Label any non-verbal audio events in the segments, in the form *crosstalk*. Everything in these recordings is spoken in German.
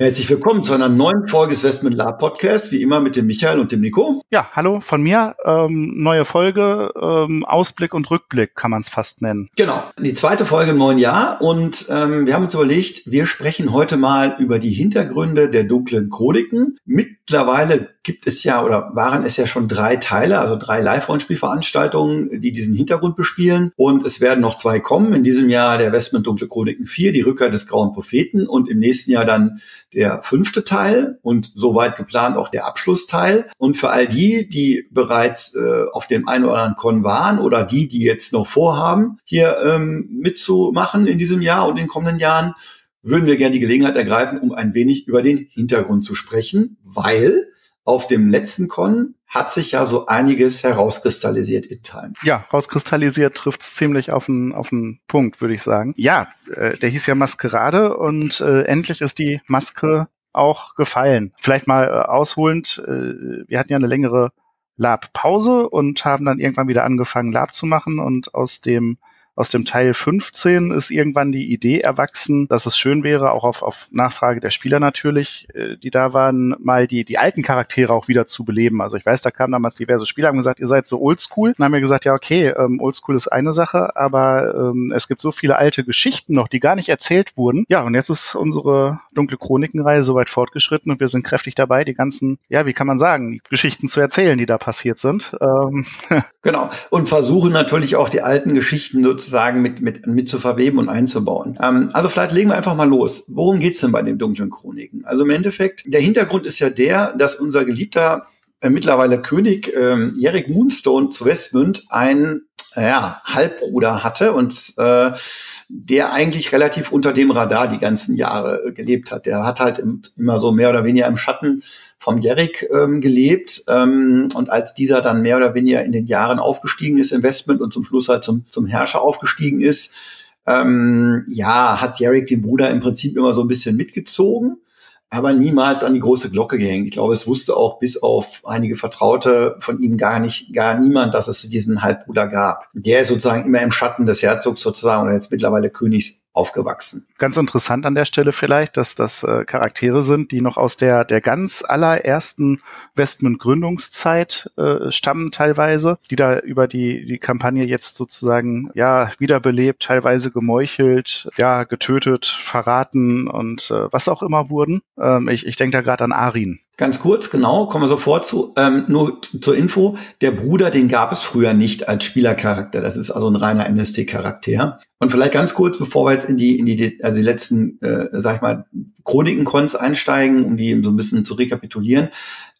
Herzlich willkommen zu einer neuen Folge des Westman Lab Podcast, wie immer mit dem Michael und dem Nico. Ja, hallo von mir. Ähm, neue Folge, ähm, Ausblick und Rückblick kann man es fast nennen. Genau, die zweite Folge im neuen Jahr und ähm, wir haben uns überlegt, wir sprechen heute mal über die Hintergründe der dunklen Chroniken. Mittlerweile gibt es ja oder waren es ja schon drei Teile, also drei Live-Rollenspielveranstaltungen, die diesen Hintergrund bespielen. Und es werden noch zwei kommen. In diesem Jahr der Westman Dunkle Chroniken 4, die Rückkehr des Grauen Propheten und im nächsten Jahr dann der fünfte Teil und soweit geplant auch der Abschlussteil. Und für all die, die bereits äh, auf dem einen oder anderen Con waren oder die, die jetzt noch vorhaben, hier ähm, mitzumachen in diesem Jahr und in den kommenden Jahren, würden wir gerne die Gelegenheit ergreifen, um ein wenig über den Hintergrund zu sprechen, weil auf dem letzten Con hat sich ja so einiges herauskristallisiert in Time. Ja, rauskristallisiert trifft's ziemlich auf den, auf den Punkt, würde ich sagen. Ja, äh, der hieß ja Maskerade und äh, endlich ist die Maske auch gefallen. Vielleicht mal äh, ausholend, äh, wir hatten ja eine längere Lab-Pause und haben dann irgendwann wieder angefangen, Lab zu machen und aus dem aus dem Teil 15 ist irgendwann die Idee erwachsen, dass es schön wäre, auch auf, auf Nachfrage der Spieler natürlich, äh, die da waren, mal die, die alten Charaktere auch wieder zu beleben. Also ich weiß, da kamen damals diverse Spieler, haben gesagt, ihr seid so oldschool. Dann haben wir gesagt, ja, okay, ähm, oldschool ist eine Sache, aber ähm, es gibt so viele alte Geschichten noch, die gar nicht erzählt wurden. Ja, und jetzt ist unsere dunkle Chronikenreihe soweit fortgeschritten und wir sind kräftig dabei, die ganzen, ja, wie kann man sagen, Geschichten zu erzählen, die da passiert sind. Ähm. *laughs* Genau. Und versuchen natürlich auch die alten Geschichten nutzen sozusagen mit, mit, mit zu verweben und einzubauen. Ähm, also vielleicht legen wir einfach mal los. Worum geht's denn bei den dunklen Chroniken? Also im Endeffekt, der Hintergrund ist ja der, dass unser geliebter äh, mittlerweile König ähm, Erik Moonstone zu Westmund ein ja, Halbbruder hatte und äh, der eigentlich relativ unter dem Radar die ganzen Jahre äh, gelebt hat. Der hat halt im, immer so mehr oder weniger im Schatten vom Jerik ähm, gelebt. Ähm, und als dieser dann mehr oder weniger in den Jahren aufgestiegen ist, Investment und zum Schluss halt zum, zum Herrscher aufgestiegen ist, ähm, ja, hat Jerik den Bruder im Prinzip immer so ein bisschen mitgezogen aber niemals an die große Glocke gehängt. Ich glaube, es wusste auch bis auf einige Vertraute von ihm gar nicht, gar niemand, dass es diesen Halbbruder gab. Der ist sozusagen immer im Schatten des Herzogs sozusagen oder jetzt mittlerweile Königs aufgewachsen. Ganz interessant an der Stelle vielleicht, dass das äh, Charaktere sind, die noch aus der, der ganz allerersten Westmund-Gründungszeit äh, stammen teilweise, die da über die, die Kampagne jetzt sozusagen ja wiederbelebt, teilweise gemeuchelt, ja getötet, verraten und äh, was auch immer wurden. Ähm, ich ich denke da gerade an Arin. Ganz kurz, genau, kommen wir sofort zu. Ähm, nur zur Info, der Bruder, den gab es früher nicht als Spielercharakter. Das ist also ein reiner NST-Charakter. Und vielleicht ganz kurz, bevor wir jetzt in die, in die, also die letzten, äh, sag ich mal, Chroniken-Cons einsteigen, um die so ein bisschen zu rekapitulieren.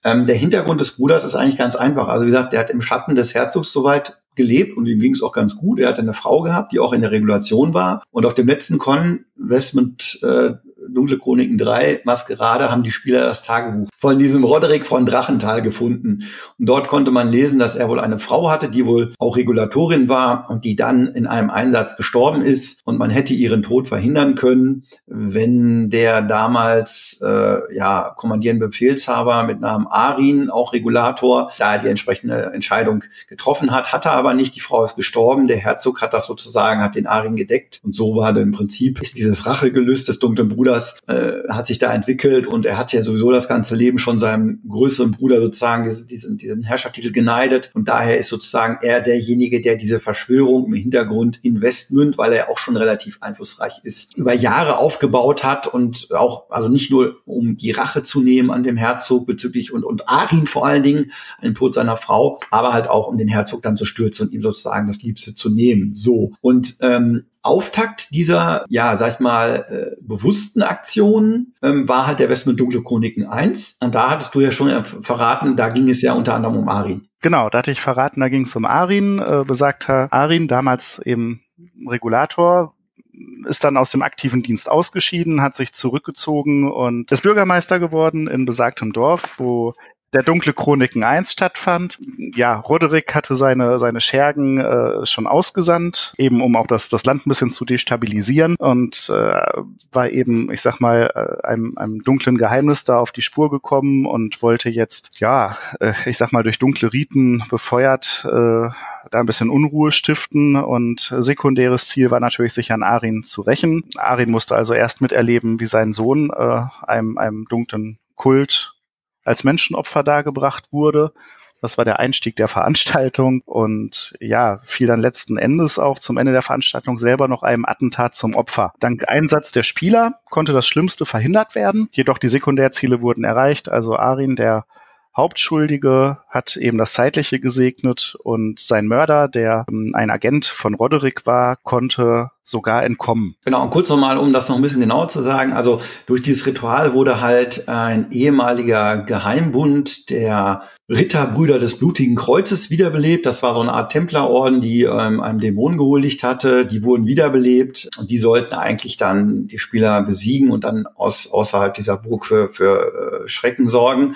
Ähm, der Hintergrund des Bruders ist eigentlich ganz einfach. Also wie gesagt, der hat im Schatten des Herzogs soweit gelebt und ihm ging es auch ganz gut. Er hatte eine Frau gehabt, die auch in der Regulation war. Und auf dem letzten Con, Westmund äh, Dunkle Chroniken 3, Maskerade, haben die Spieler das Tagebuch von diesem Roderick von Drachenthal gefunden. Und dort konnte man lesen, dass er wohl eine Frau hatte, die wohl auch Regulatorin war und die dann in einem Einsatz gestorben ist. Und man hätte ihren Tod verhindern können, wenn der damals äh, ja kommandierende Befehlshaber mit Namen Arin, auch Regulator, da die entsprechende Entscheidung getroffen hat, hatte aber nicht. Die Frau ist gestorben. Der Herzog hat das sozusagen, hat den Arin gedeckt. Und so war dann im Prinzip ist dieses Rachegelüst des dunklen Bruders Bruders äh, hat sich da entwickelt und er hat ja sowieso das ganze Leben schon seinem größeren Bruder sozusagen diesen, diesen, Herrschertitel geneidet und daher ist sozusagen er derjenige, der diese Verschwörung im Hintergrund in Westmünd, weil er auch schon relativ einflussreich ist, über Jahre aufgebaut hat und auch, also nicht nur um die Rache zu nehmen an dem Herzog bezüglich und, und Arin vor allen Dingen, dem Tod seiner Frau, aber halt auch um den Herzog dann zu stürzen und ihm sozusagen das Liebste zu nehmen. So. Und ähm, Auftakt dieser, ja, sag ich mal, äh, bewussten Aktionen ähm, war halt der Westmund Dunkle Chroniken 1. Und da hattest du ja schon verraten, da ging es ja unter anderem um Arin. Genau, da hatte ich verraten, da ging es um Arin, äh, besagter Arin, damals eben Regulator, ist dann aus dem aktiven Dienst ausgeschieden, hat sich zurückgezogen und ist Bürgermeister geworden in besagtem Dorf, wo der Dunkle Chroniken 1 stattfand. Ja, Roderick hatte seine, seine Schergen äh, schon ausgesandt, eben um auch das, das Land ein bisschen zu destabilisieren und äh, war eben, ich sag mal, äh, einem, einem dunklen Geheimnis da auf die Spur gekommen und wollte jetzt, ja, äh, ich sag mal, durch dunkle Riten befeuert, äh, da ein bisschen Unruhe stiften und sekundäres Ziel war natürlich, sich an Arin zu rächen. Arin musste also erst miterleben, wie sein Sohn äh, einem, einem dunklen Kult als Menschenopfer dargebracht wurde. Das war der Einstieg der Veranstaltung und ja, fiel dann letzten Endes auch zum Ende der Veranstaltung selber noch einem Attentat zum Opfer. Dank Einsatz der Spieler konnte das Schlimmste verhindert werden, jedoch die Sekundärziele wurden erreicht. Also Arin, der Hauptschuldige hat eben das Zeitliche gesegnet und sein Mörder, der ähm, ein Agent von Roderick war, konnte sogar entkommen. Genau, und kurz nochmal, um das noch ein bisschen genauer zu sagen. Also durch dieses Ritual wurde halt ein ehemaliger Geheimbund der Ritterbrüder des blutigen Kreuzes wiederbelebt. Das war so eine Art Templerorden, die ähm, einem Dämon gehuldigt hatte. Die wurden wiederbelebt und die sollten eigentlich dann die Spieler besiegen und dann aus, außerhalb dieser Burg für, für äh, Schrecken sorgen.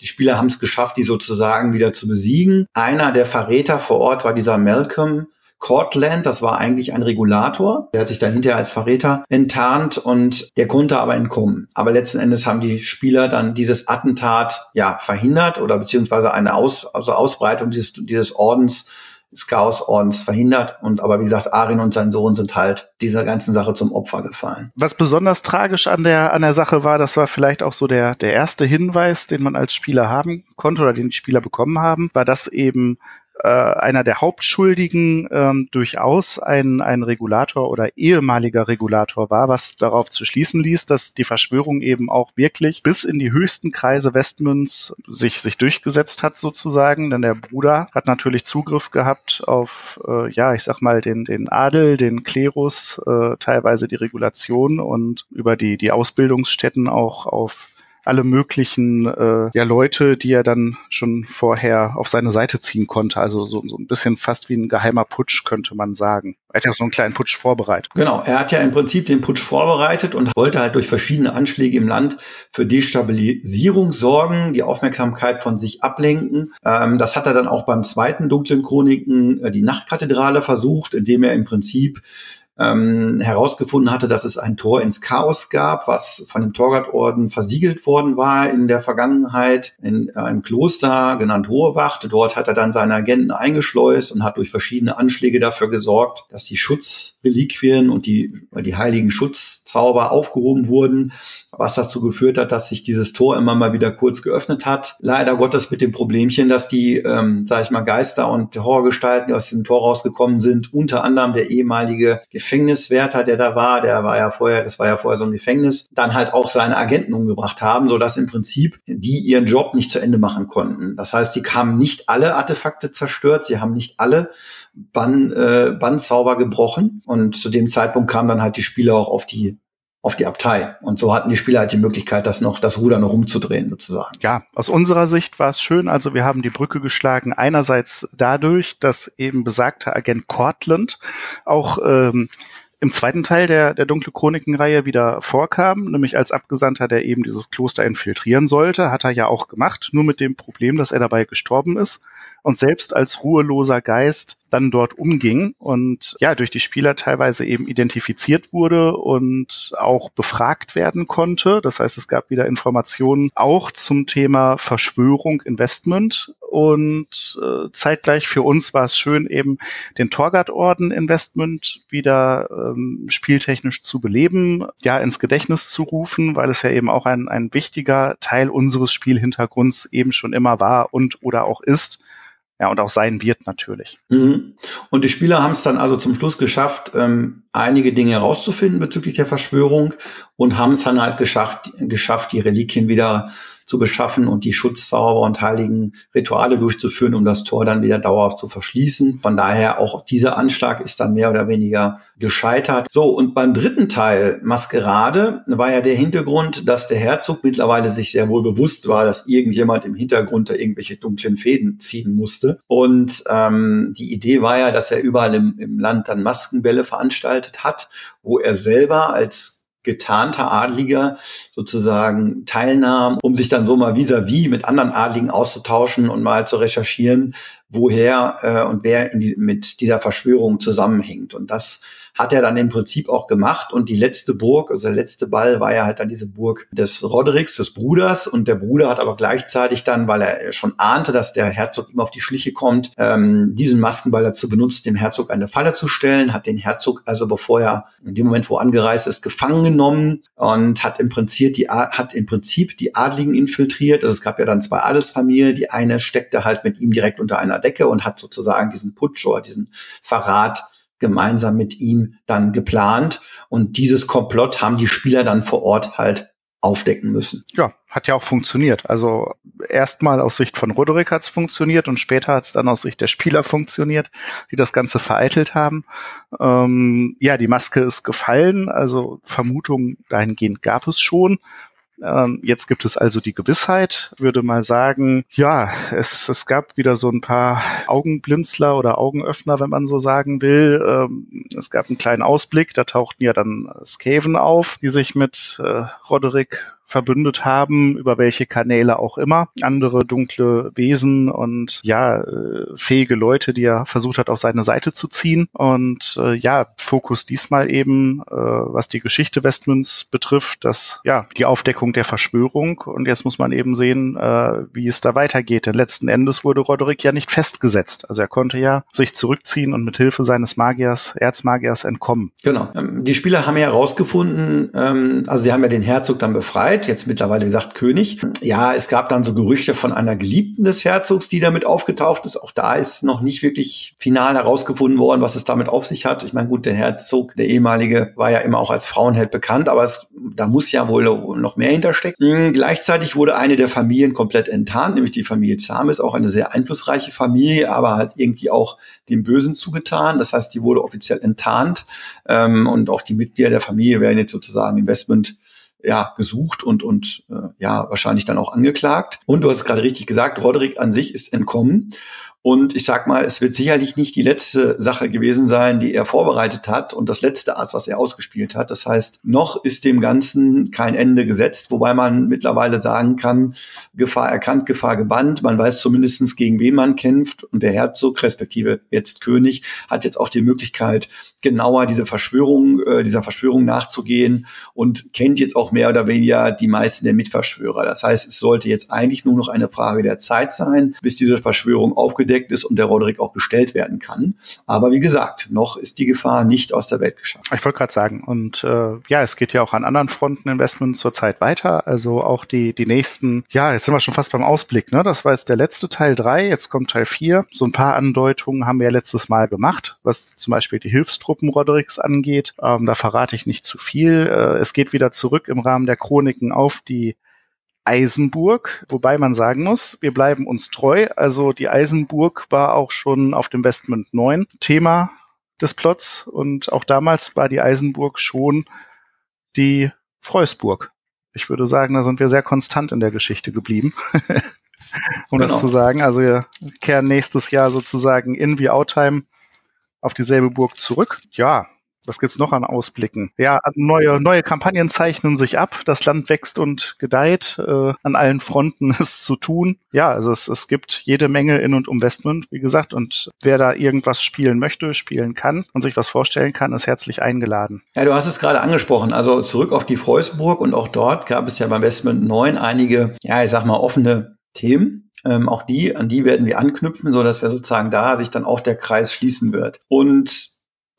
Die Spieler haben es geschafft, die sozusagen wieder zu besiegen. Einer der Verräter vor Ort war dieser Malcolm, Cortland, das war eigentlich ein Regulator, der hat sich dann hinterher als Verräter enttarnt und der konnte aber entkommen. Aber letzten Endes haben die Spieler dann dieses Attentat ja verhindert oder beziehungsweise eine Aus, also Ausbreitung dieses, dieses Ordens des Chaosordens verhindert. Und aber wie gesagt, Arin und sein Sohn sind halt dieser ganzen Sache zum Opfer gefallen. Was besonders tragisch an der, an der Sache war, das war vielleicht auch so der, der erste Hinweis, den man als Spieler haben konnte oder den die Spieler bekommen haben, war, dass eben äh, einer der Hauptschuldigen ähm, durchaus ein, ein Regulator oder ehemaliger Regulator war, was darauf zu schließen ließ, dass die Verschwörung eben auch wirklich bis in die höchsten Kreise Westmünds sich, sich durchgesetzt hat sozusagen, denn der Bruder hat natürlich Zugriff gehabt auf, äh, ja, ich sag mal, den, den Adel, den Klerus, äh, teilweise die Regulation und über die, die Ausbildungsstätten auch auf alle möglichen äh, ja, Leute, die er dann schon vorher auf seine Seite ziehen konnte. Also so, so ein bisschen fast wie ein geheimer Putsch, könnte man sagen. Er hat ja so einen kleinen Putsch vorbereitet. Genau, er hat ja im Prinzip den Putsch vorbereitet und wollte halt durch verschiedene Anschläge im Land für Destabilisierung sorgen, die Aufmerksamkeit von sich ablenken. Ähm, das hat er dann auch beim zweiten Dunklen Chroniken, äh, die Nachtkathedrale, versucht, indem er im Prinzip ähm, herausgefunden hatte, dass es ein Tor ins Chaos gab, was von dem Torgatorden versiegelt worden war in der Vergangenheit in einem Kloster genannt Hohewacht. Dort hat er dann seine Agenten eingeschleust und hat durch verschiedene Anschläge dafür gesorgt, dass die Schutzreliquien und die, die heiligen Schutzzauber aufgehoben wurden was dazu geführt hat, dass sich dieses Tor immer mal wieder kurz geöffnet hat. Leider Gottes mit dem Problemchen, dass die, ähm, sage ich mal, Geister und Horrorgestalten, die aus dem Tor rausgekommen sind, unter anderem der ehemalige Gefängniswärter, der da war, der war ja vorher, das war ja vorher so ein Gefängnis, dann halt auch seine Agenten umgebracht haben, so dass im Prinzip die ihren Job nicht zu Ende machen konnten. Das heißt, sie haben nicht alle Artefakte zerstört, sie haben nicht alle Bann, äh, Bannzauber gebrochen und zu dem Zeitpunkt kamen dann halt die Spieler auch auf die auf die Abtei. Und so hatten die Spieler halt die Möglichkeit, das noch, das Ruder noch umzudrehen, sozusagen. Ja, aus unserer Sicht war es schön. Also wir haben die Brücke geschlagen. Einerseits dadurch, dass eben besagter Agent Cortland auch ähm, im zweiten Teil der, der Dunkle Chroniken-Reihe wieder vorkam, nämlich als Abgesandter, der eben dieses Kloster infiltrieren sollte, hat er ja auch gemacht, nur mit dem Problem, dass er dabei gestorben ist und selbst als ruheloser Geist dann dort umging und ja, durch die Spieler teilweise eben identifiziert wurde und auch befragt werden konnte. Das heißt, es gab wieder Informationen auch zum Thema Verschwörung, Investment und äh, zeitgleich für uns war es schön, eben den Torgard-Orden Investment wieder ähm, spieltechnisch zu beleben, ja, ins Gedächtnis zu rufen, weil es ja eben auch ein, ein wichtiger Teil unseres Spielhintergrunds eben schon immer war und oder auch ist ja, und auch sein wird natürlich. Mhm. Und die Spieler haben es dann also zum Schluss geschafft, ähm, einige Dinge herauszufinden bezüglich der Verschwörung und haben es dann halt geschafft, geschafft, die Reliquien wieder zu beschaffen und die Schutzzauber und heiligen Rituale durchzuführen, um das Tor dann wieder dauerhaft zu verschließen. Von daher auch dieser Anschlag ist dann mehr oder weniger gescheitert. So, und beim dritten Teil, Maskerade, war ja der Hintergrund, dass der Herzog mittlerweile sich sehr wohl bewusst war, dass irgendjemand im Hintergrund da irgendwelche dunklen Fäden ziehen musste. Und ähm, die Idee war ja, dass er überall im, im Land dann Maskenbälle veranstaltet hat, wo er selber als getarnter Adliger sozusagen teilnahm, um sich dann so mal vis-à-vis -vis mit anderen Adligen auszutauschen und mal zu recherchieren, woher äh, und wer die, mit dieser Verschwörung zusammenhängt. Und das hat er dann im Prinzip auch gemacht. Und die letzte Burg, also der letzte Ball war ja halt dann diese Burg des Rodericks, des Bruders. Und der Bruder hat aber gleichzeitig dann, weil er schon ahnte, dass der Herzog ihm auf die Schliche kommt, ähm, diesen Maskenball dazu benutzt, dem Herzog eine Falle zu stellen, hat den Herzog also, bevor er in dem Moment, wo angereist ist, gefangen genommen und hat im Prinzip die, hat im Prinzip die Adligen infiltriert. Also es gab ja dann zwei Adelsfamilien. Die eine steckte halt mit ihm direkt unter einer Decke und hat sozusagen diesen Putsch oder diesen Verrat gemeinsam mit ihm dann geplant. Und dieses Komplott haben die Spieler dann vor Ort halt aufdecken müssen. Ja, hat ja auch funktioniert. Also erstmal aus Sicht von Roderick hat es funktioniert und später hat es dann aus Sicht der Spieler funktioniert, die das Ganze vereitelt haben. Ähm, ja, die Maske ist gefallen, also Vermutungen dahingehend gab es schon. Ähm, jetzt gibt es also die Gewissheit, würde mal sagen, ja, es, es gab wieder so ein paar Augenblinzler oder Augenöffner, wenn man so sagen will. Ähm, es gab einen kleinen Ausblick, da tauchten ja dann Skaven auf, die sich mit äh, Roderick verbündet haben, über welche Kanäle auch immer. Andere dunkle Wesen und ja, äh, fähige Leute, die er versucht hat, auf seine Seite zu ziehen. Und äh, ja, Fokus diesmal eben, äh, was die Geschichte Westmünz betrifft, dass ja, die Aufdeckung der Verschwörung. Und jetzt muss man eben sehen, äh, wie es da weitergeht. Denn letzten Endes wurde Roderick ja nicht festgesetzt. Also er konnte ja sich zurückziehen und mit Hilfe seines Magiers, Erzmagiers entkommen. Genau. Ähm, die Spieler haben ja herausgefunden, ähm, also sie haben ja den Herzog dann befreit jetzt mittlerweile gesagt König. Ja, es gab dann so Gerüchte von einer Geliebten des Herzogs, die damit aufgetaucht ist. Auch da ist noch nicht wirklich final herausgefunden worden, was es damit auf sich hat. Ich meine, gut, der Herzog, der ehemalige, war ja immer auch als Frauenheld bekannt, aber es, da muss ja wohl noch mehr hinterstecken. Hm, gleichzeitig wurde eine der Familien komplett enttarnt, nämlich die Familie Zahm auch eine sehr einflussreiche Familie, aber halt irgendwie auch dem Bösen zugetan. Das heißt, die wurde offiziell enttarnt ähm, und auch die Mitglieder der Familie werden jetzt sozusagen Investment ja, gesucht und, und äh, ja, wahrscheinlich dann auch angeklagt. Und du hast es gerade richtig gesagt, Roderick an sich ist entkommen. Und ich sag mal, es wird sicherlich nicht die letzte Sache gewesen sein, die er vorbereitet hat und das letzte Ass, was er ausgespielt hat. Das heißt, noch ist dem Ganzen kein Ende gesetzt, wobei man mittlerweile sagen kann, Gefahr erkannt, Gefahr gebannt. Man weiß zumindestens gegen wen man kämpft. Und der Herzog, respektive jetzt König, hat jetzt auch die Möglichkeit, genauer diese Verschwörung, äh, dieser Verschwörung nachzugehen und kennt jetzt auch mehr oder weniger die meisten der Mitverschwörer. Das heißt, es sollte jetzt eigentlich nur noch eine Frage der Zeit sein, bis diese Verschwörung aufgedeckt ist und der Roderick auch gestellt werden kann. Aber wie gesagt, noch ist die Gefahr nicht aus der Welt geschafft. Ich wollte gerade sagen, und äh, ja, es geht ja auch an anderen Fronten Investment zurzeit weiter. Also auch die, die nächsten, ja, jetzt sind wir schon fast beim Ausblick, ne? Das war jetzt der letzte Teil drei, jetzt kommt Teil vier. So ein paar Andeutungen haben wir ja letztes Mal gemacht, was zum Beispiel die Hilfstruppe Truppen Rodericks angeht. Ähm, da verrate ich nicht zu viel. Äh, es geht wieder zurück im Rahmen der Chroniken auf die Eisenburg, wobei man sagen muss, wir bleiben uns treu. Also die Eisenburg war auch schon auf dem Westmund 9 Thema des Plots und auch damals war die Eisenburg schon die Freusburg. Ich würde sagen, da sind wir sehr konstant in der Geschichte geblieben. *laughs* um genau. das zu sagen. Also wir kehren nächstes Jahr sozusagen in wie Outtime auf dieselbe Burg zurück. Ja, was gibt's noch an Ausblicken? Ja, neue, neue Kampagnen zeichnen sich ab. Das Land wächst und gedeiht. Äh, an allen Fronten *laughs* ist zu tun. Ja, also es, es gibt jede Menge in und um Westmund, wie gesagt. Und wer da irgendwas spielen möchte, spielen kann und sich was vorstellen kann, ist herzlich eingeladen. Ja, du hast es gerade angesprochen. Also zurück auf die Freusburg und auch dort gab es ja beim Westmund 9 einige, ja, ich sag mal, offene Themen. Ähm, auch die, an die werden wir anknüpfen, so dass wir sozusagen da sich dann auch der Kreis schließen wird. Und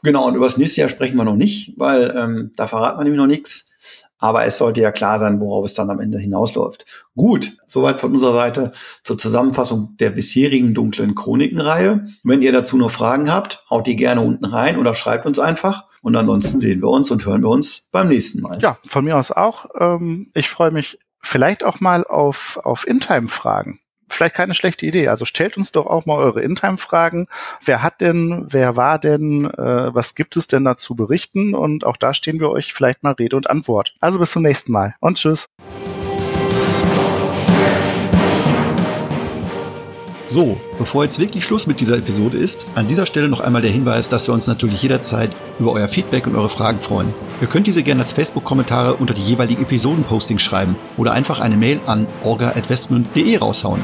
genau, und über das nächste Jahr sprechen wir noch nicht, weil ähm, da verraten wir nämlich noch nichts. Aber es sollte ja klar sein, worauf es dann am Ende hinausläuft. Gut, soweit von unserer Seite zur Zusammenfassung der bisherigen dunklen Chronikenreihe. Wenn ihr dazu noch Fragen habt, haut die gerne unten rein oder schreibt uns einfach. Und ansonsten sehen wir uns und hören wir uns beim nächsten Mal. Ja, von mir aus auch. Ähm, ich freue mich vielleicht auch mal auf, auf InTime-Fragen vielleicht keine schlechte Idee. Also stellt uns doch auch mal eure Intime-Fragen. Wer hat denn, wer war denn, äh, was gibt es denn da zu berichten? Und auch da stehen wir euch vielleicht mal Rede und Antwort. Also bis zum nächsten Mal und tschüss. So, bevor jetzt wirklich Schluss mit dieser Episode ist, an dieser Stelle noch einmal der Hinweis, dass wir uns natürlich jederzeit über euer Feedback und eure Fragen freuen. Ihr könnt diese gerne als Facebook-Kommentare unter die jeweiligen Episoden-Postings schreiben oder einfach eine Mail an orga.westmund.de raushauen.